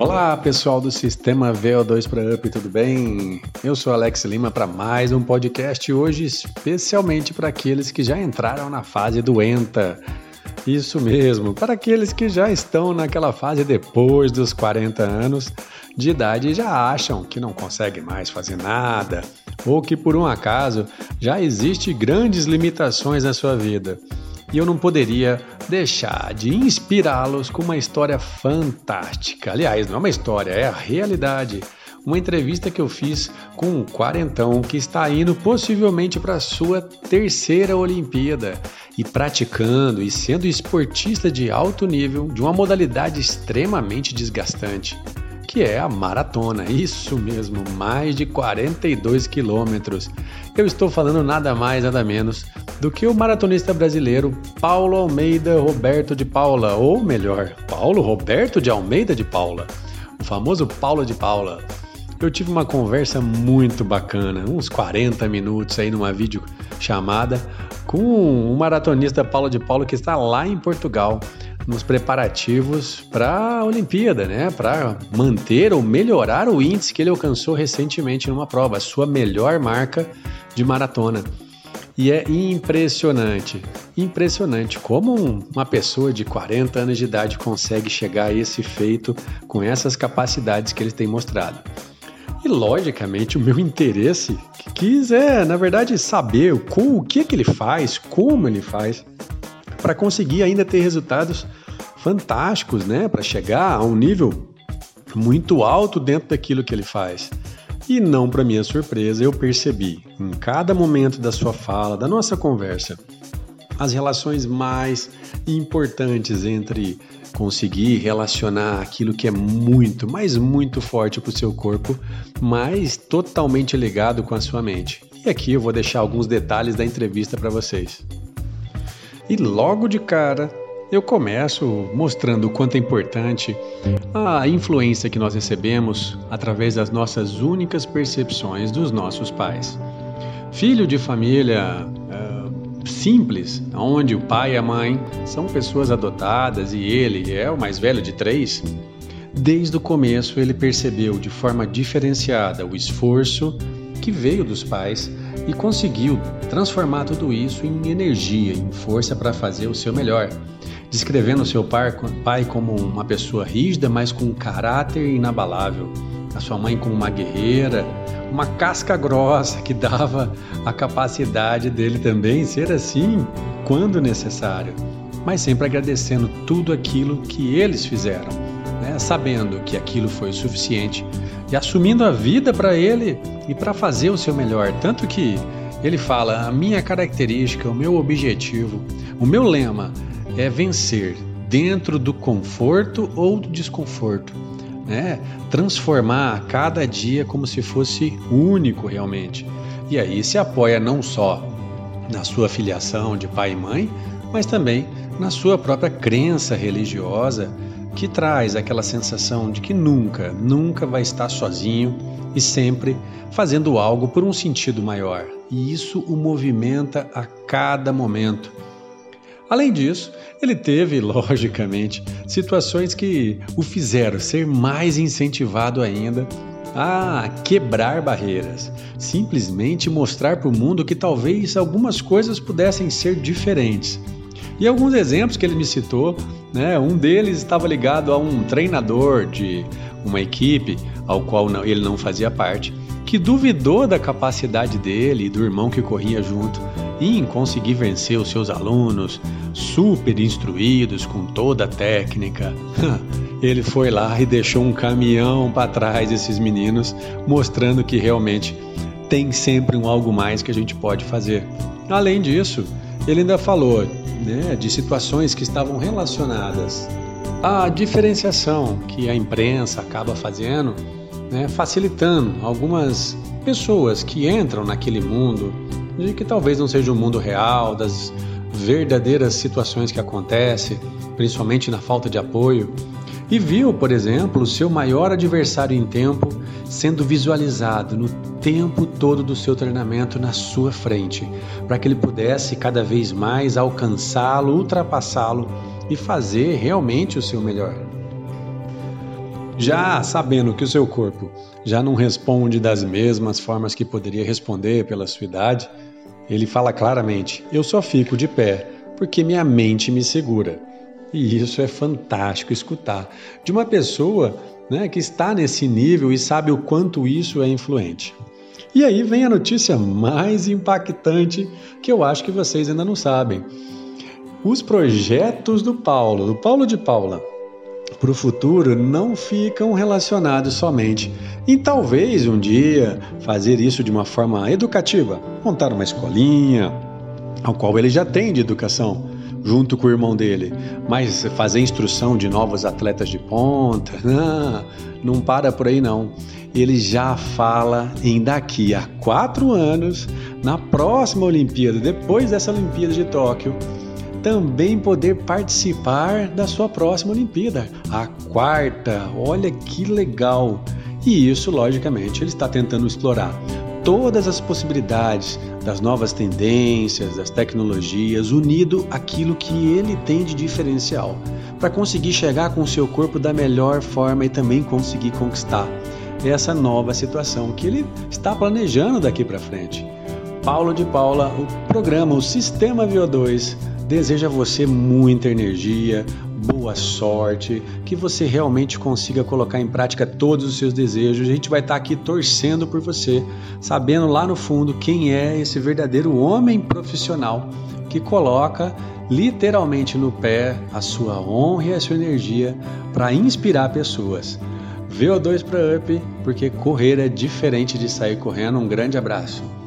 Olá, pessoal do Sistema VO2 para Up, tudo bem? Eu sou Alex Lima para mais um podcast hoje especialmente para aqueles que já entraram na fase doenta. Isso mesmo, para aqueles que já estão naquela fase depois dos 40 anos de idade e já acham que não conseguem mais fazer nada, ou que por um acaso já existe grandes limitações na sua vida e eu não poderia deixar de inspirá-los com uma história fantástica. Aliás, não é uma história, é a realidade. Uma entrevista que eu fiz com um quarentão que está indo possivelmente para a sua terceira Olimpíada e praticando e sendo esportista de alto nível de uma modalidade extremamente desgastante que é a maratona. Isso mesmo, mais de 42 quilômetros. Eu estou falando nada mais, nada menos do que o maratonista brasileiro Paulo Almeida Roberto de Paula, ou melhor, Paulo Roberto de Almeida de Paula, o famoso Paulo de Paula. Eu tive uma conversa muito bacana, uns 40 minutos aí numa vídeo chamada com o maratonista Paulo de Paula que está lá em Portugal nos preparativos para a Olimpíada, né? Para manter ou melhorar o índice que ele alcançou recentemente numa prova, a sua melhor marca de maratona. E é impressionante, impressionante como uma pessoa de 40 anos de idade consegue chegar a esse feito com essas capacidades que ele tem mostrado. E logicamente o meu interesse quis é, na verdade, saber o, que, é que ele faz, como ele faz, para conseguir ainda ter resultados fantásticos, né, para chegar a um nível muito alto dentro daquilo que ele faz. E não para minha surpresa, eu percebi em cada momento da sua fala, da nossa conversa, as relações mais importantes entre conseguir relacionar aquilo que é muito, mas muito forte para o seu corpo, mas totalmente ligado com a sua mente. E aqui eu vou deixar alguns detalhes da entrevista para vocês. E logo de cara, eu começo mostrando o quanto é importante a influência que nós recebemos através das nossas únicas percepções dos nossos pais. Filho de família uh, simples, onde o pai e a mãe são pessoas adotadas e ele é o mais velho de três, desde o começo ele percebeu de forma diferenciada o esforço que veio dos pais e conseguiu transformar tudo isso em energia, em força para fazer o seu melhor descrevendo seu pai como uma pessoa rígida, mas com um caráter inabalável. A sua mãe como uma guerreira, uma casca grossa que dava a capacidade dele também ser assim quando necessário, mas sempre agradecendo tudo aquilo que eles fizeram, né? sabendo que aquilo foi o suficiente e assumindo a vida para ele e para fazer o seu melhor. Tanto que ele fala: a minha característica, o meu objetivo, o meu lema é vencer dentro do conforto ou do desconforto, né? Transformar cada dia como se fosse único realmente. E aí se apoia não só na sua filiação de pai e mãe, mas também na sua própria crença religiosa, que traz aquela sensação de que nunca, nunca vai estar sozinho e sempre fazendo algo por um sentido maior. E isso o movimenta a cada momento. Além disso, ele teve, logicamente, situações que o fizeram ser mais incentivado ainda a quebrar barreiras, simplesmente mostrar para o mundo que talvez algumas coisas pudessem ser diferentes. E alguns exemplos que ele me citou, né, um deles estava ligado a um treinador de uma equipe ao qual ele não fazia parte, que duvidou da capacidade dele e do irmão que corria junto em conseguir vencer os seus alunos, super instruídos com toda a técnica. Ele foi lá e deixou um caminhão para trás desses meninos, mostrando que realmente tem sempre um algo mais que a gente pode fazer. Além disso, ele ainda falou né, de situações que estavam relacionadas à diferenciação que a imprensa acaba fazendo, né, facilitando algumas pessoas que entram naquele mundo de que talvez não seja o mundo real, das verdadeiras situações que acontecem, principalmente na falta de apoio, e viu, por exemplo, o seu maior adversário em tempo sendo visualizado no tempo todo do seu treinamento na sua frente, para que ele pudesse cada vez mais alcançá-lo, ultrapassá-lo e fazer realmente o seu melhor. Já sabendo que o seu corpo já não responde das mesmas formas que poderia responder pela sua idade, ele fala claramente: Eu só fico de pé porque minha mente me segura. E isso é fantástico escutar de uma pessoa né, que está nesse nível e sabe o quanto isso é influente. E aí vem a notícia mais impactante que eu acho que vocês ainda não sabem. Os projetos do Paulo, do Paulo de Paula, para o futuro não ficam relacionados somente em talvez um dia fazer isso de uma forma educativa, montar uma escolinha, ao qual ele já tem de educação, junto com o irmão dele, mas fazer instrução de novos atletas de ponta, não, não para por aí não. Ele já fala em daqui a quatro anos, na próxima Olimpíada, depois dessa Olimpíada de Tóquio, também poder participar da sua próxima Olimpíada, a quarta. Olha que legal! E isso, logicamente, ele está tentando explorar todas as possibilidades das novas tendências, das tecnologias, unido aquilo que ele tem de diferencial, para conseguir chegar com o seu corpo da melhor forma e também conseguir conquistar essa nova situação que ele está planejando daqui para frente. Paulo de Paula, o programa, o Sistema VO2 deseja a você muita energia, boa sorte, que você realmente consiga colocar em prática todos os seus desejos. A gente vai estar aqui torcendo por você, sabendo lá no fundo quem é esse verdadeiro homem profissional que coloca literalmente no pé a sua honra e a sua energia para inspirar pessoas. VO2 para Up, porque correr é diferente de sair correndo. Um grande abraço.